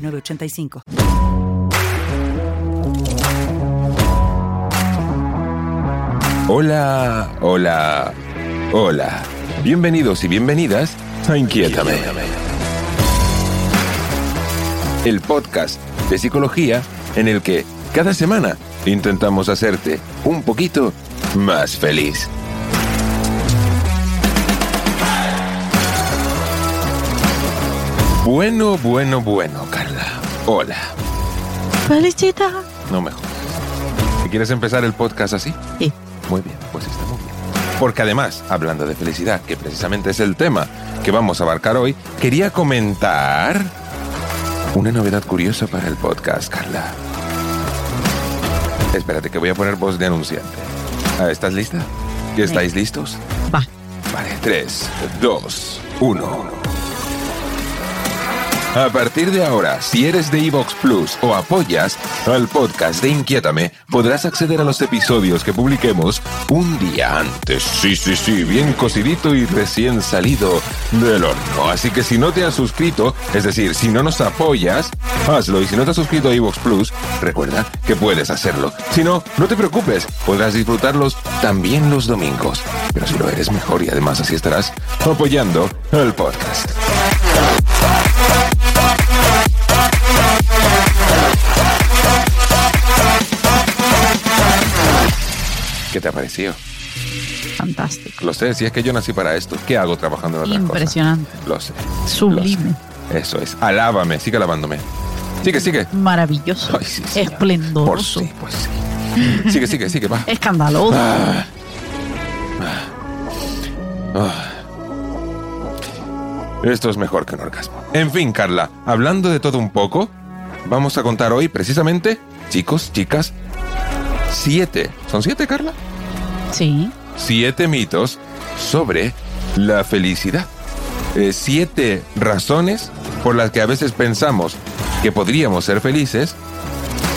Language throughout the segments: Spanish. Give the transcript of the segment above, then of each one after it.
906985. Hola, hola, hola. Bienvenidos y bienvenidas a Inquiétame. El podcast de psicología en el que cada semana intentamos hacerte un poquito más feliz. Bueno, bueno, bueno. Hola. Felicita. No me jodas. ¿Quieres empezar el podcast así? Sí. Muy bien, pues está muy bien. Porque además, hablando de felicidad, que precisamente es el tema que vamos a abarcar hoy, quería comentar una novedad curiosa para el podcast, Carla. Espérate, que voy a poner voz de anunciante. Ah, ¿Estás lista? ¿Estáis listos? Va. Vale, 3, 2, 1. A partir de ahora, si eres de Evox Plus o apoyas al podcast de Inquiétame, podrás acceder a los episodios que publiquemos un día antes. Sí, sí, sí, bien cocidito y recién salido del horno. Así que si no te has suscrito, es decir, si no nos apoyas, hazlo. Y si no te has suscrito a Evox Plus, recuerda que puedes hacerlo. Si no, no te preocupes, podrás disfrutarlos también los domingos. Pero si lo eres mejor y además así estarás apoyando al podcast. ¿Qué te ha parecido? Fantástico. Lo sé, si es que yo nací para esto. ¿Qué hago trabajando en otras Impresionante. cosas? Lo sé. Sublime. lo sé. Eso es. Alábame, sigue alabándome. Sigue, sigue. Maravilloso. Ay, sí, señor. Por Esplendoroso. sí, pues sí. Sigue, sigue, sigue, va. Escandaloso. Ah. Ah. Esto es mejor que un orgasmo. En fin, Carla, hablando de todo un poco, vamos a contar hoy precisamente, chicos, chicas, siete. ¿Son siete, Carla? Sí. siete mitos sobre la felicidad. Eh, siete razones por las que a veces pensamos que podríamos ser felices,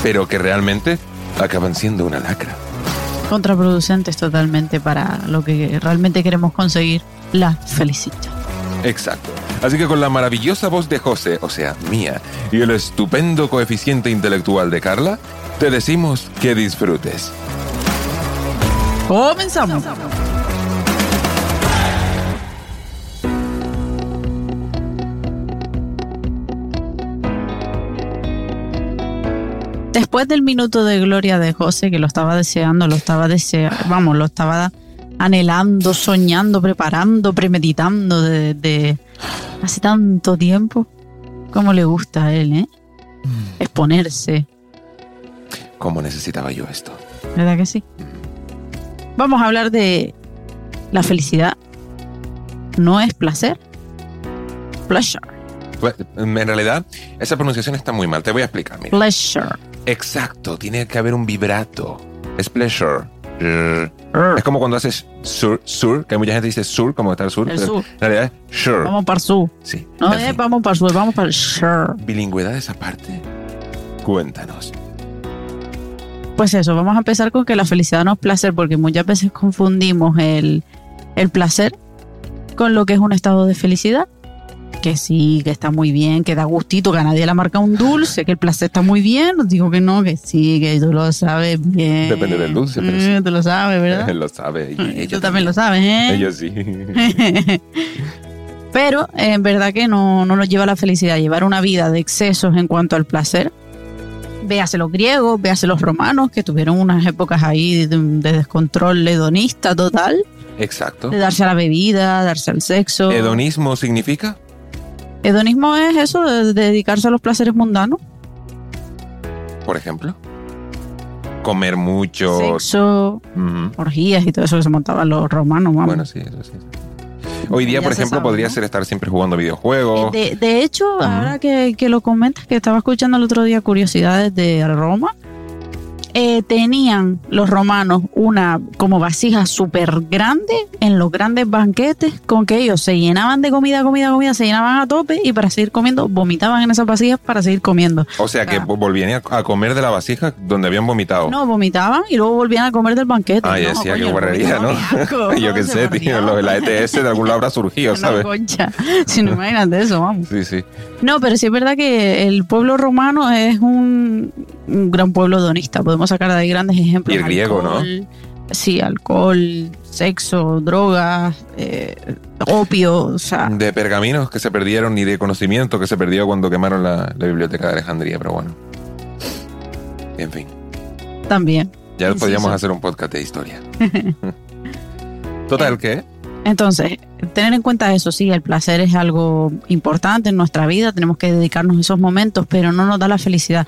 pero que realmente acaban siendo una lacra. Contraproducentes totalmente para lo que realmente queremos conseguir. La felicidad. Exacto. Así que con la maravillosa voz de José, o sea, mía, y el estupendo coeficiente intelectual de Carla, te decimos que disfrutes. Comenzamos. Después del minuto de gloria de José, que lo estaba deseando, lo estaba deseando, vamos, lo estaba anhelando, soñando, preparando, premeditando desde hace tanto tiempo. Como le gusta a él, ¿eh? Exponerse, ¿Cómo necesitaba yo esto? ¿verdad que sí? Vamos a hablar de la felicidad. No es placer. Pleasure. Pues, En realidad, esa pronunciación está muy mal. Te voy a explicar. Mira. Pleasure. Exacto, tiene que haber un vibrato. Es pleasure. Es como cuando haces sur, sur, que mucha gente dice sur, como está el sur. El pero sur. En realidad es sure. Vamos para sur. Sí. No es fin, vamos para sur, vamos para el sur. Bilingüedad esa parte. Cuéntanos. Pues eso, vamos a empezar con que la felicidad no es placer, porque muchas veces confundimos el, el placer con lo que es un estado de felicidad. Que sí, que está muy bien, que da gustito, que a nadie le marca un dulce, que el placer está muy bien. Digo que no, que sí, que tú lo sabes bien. Depende del dulce, pero Eh, sí. Tú lo sabes, ¿verdad? Él lo sabe. Y tú también lo sabes, ¿eh? Ella sí. Pero en verdad que no, no nos lleva a la felicidad, llevar una vida de excesos en cuanto al placer. Véase los griegos, véase los romanos, que tuvieron unas épocas ahí de, de descontrol hedonista total, Exacto. de darse a la bebida, darse al sexo. ¿Hedonismo significa? Hedonismo es eso, de, de dedicarse a los placeres mundanos. Por ejemplo. Comer mucho. Sexo, orgías y todo eso que se montaban los romanos, vamos. Bueno, sí, eso sí. Hoy día, por ejemplo, sabe, podría ¿no? ser estar siempre jugando videojuegos. De, de hecho, ahora que, que lo comentas, que estaba escuchando el otro día curiosidades de Roma, eh, tenían los romanos una como vasija súper grande en los grandes banquetes con que ellos se llenaban de comida, comida, comida, se llenaban a tope y para seguir comiendo vomitaban en esas vasijas para seguir comiendo. O sea, que Ah. volvían a comer de la vasija donde habían vomitado. No, vomitaban y luego volvían a comer del banquete. Ah, no, decía, coño, qué guarrería, ¿no? asco, Yo qué sé, tío, lo de la ETS de algún lado habrá surgido, ¿sabes? concha. Si no imagínate eso, vamos. Sí, sí. No, pero sí es verdad que el pueblo romano es un, un gran pueblo hedonista. Podemos sacar de ahí grandes ejemplos. Y el griego, ¿no? Alcohol, Sí, alcohol, sexo, drogas, eh, opio, o sea, De pergaminos que se perdieron y de conocimiento que se perdió cuando quemaron la, la biblioteca de Alejandría, pero bueno. En fin, también. ya podríamos hacer un podcast de historia. Total, ¿qué? Entonces, tener en cuenta eso, sí, el placer es algo importante en nuestra vida, tenemos que dedicarnos a esos momentos, pero no nos da la felicidad.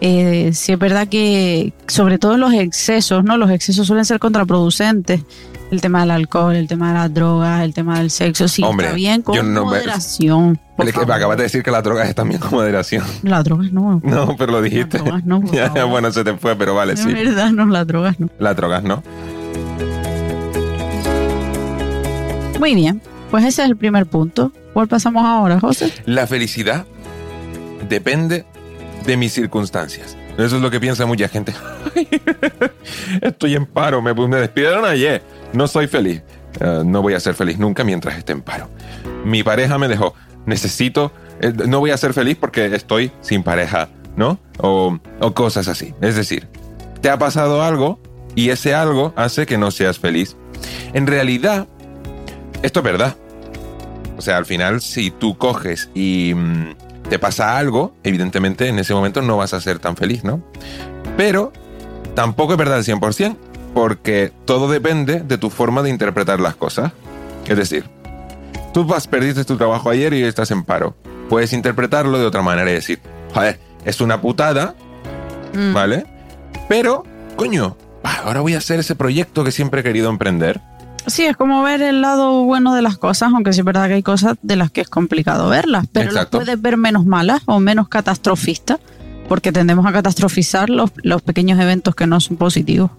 Eh, sí es verdad que, sobre todo los excesos, ¿no? Los excesos suelen ser contraproducentes. El tema del alcohol, el tema de las drogas, el tema del sexo, sí, Hombre, está bien con no moderación. Es que me acabas de decir que las drogas están bien con moderación. Las drogas no. No, pero lo dijiste. Las drogas no, por Ya, favor. bueno, se te fue, pero vale, Es sí. verdad, no, las drogas no. Las drogas, ¿no? Muy bien, pues ese es el primer punto. ¿Cuál pasamos ahora, José? La felicidad depende de mis circunstancias. Eso es lo que piensa mucha gente. Estoy en paro, me, me despidieron ayer. No soy feliz. Eh, no voy a ser feliz nunca mientras esté en paro. Mi pareja me dejó. Necesito. eh, no voy a ser feliz porque estoy sin pareja, ¿no? O, o cosas así. Es decir, te ha pasado algo y ese algo hace que no seas feliz. En realidad, esto es verdad. O sea, al final, si tú coges y mm, te pasa algo, evidentemente en ese momento no vas a ser tan feliz, ¿no? Pero tampoco es verdad al 100%, porque todo depende de tu forma de interpretar las cosas. Es decir, tú vas, perdiste tu trabajo ayer y estás en paro. Puedes interpretarlo de otra manera y decir, joder, es una putada, Mm, ¿vale? Pero, coño, ah, ahora voy a hacer ese proyecto que siempre he querido emprender. Sí, es como ver el lado bueno de las cosas, aunque sí es verdad que hay cosas de las que es complicado verlas, pero Exacto. las puedes ver menos malas o menos catastrofistas, porque tendemos a catastrofizar los, los pequeños eventos que no son positivos.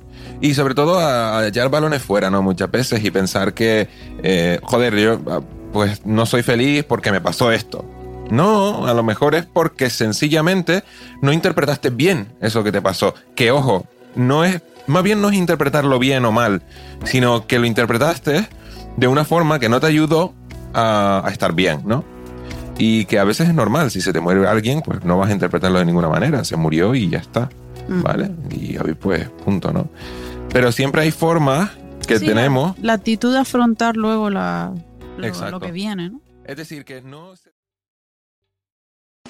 Y sobre todo a, a echar balones fuera, ¿no? Muchas veces y pensar que, eh, joder, yo ah, pues no soy feliz porque me pasó esto. No, a lo mejor es porque sencillamente no interpretaste bien eso que te pasó. Que ojo, no es, más bien no es interpretarlo bien o mal, sino que lo interpretaste de una forma que no te ayudó a, a estar bien, ¿no? Y que a veces es normal, si se te muere alguien, pues no vas a interpretarlo de ninguna manera, se murió y ya está. Mm. ¿vale? Y hoy pues punto, ¿no? Pero siempre hay formas que Sí, tenemos, La, la actitud de afrontar luego la, lo, que viene, ¿no? es decir, que no... se-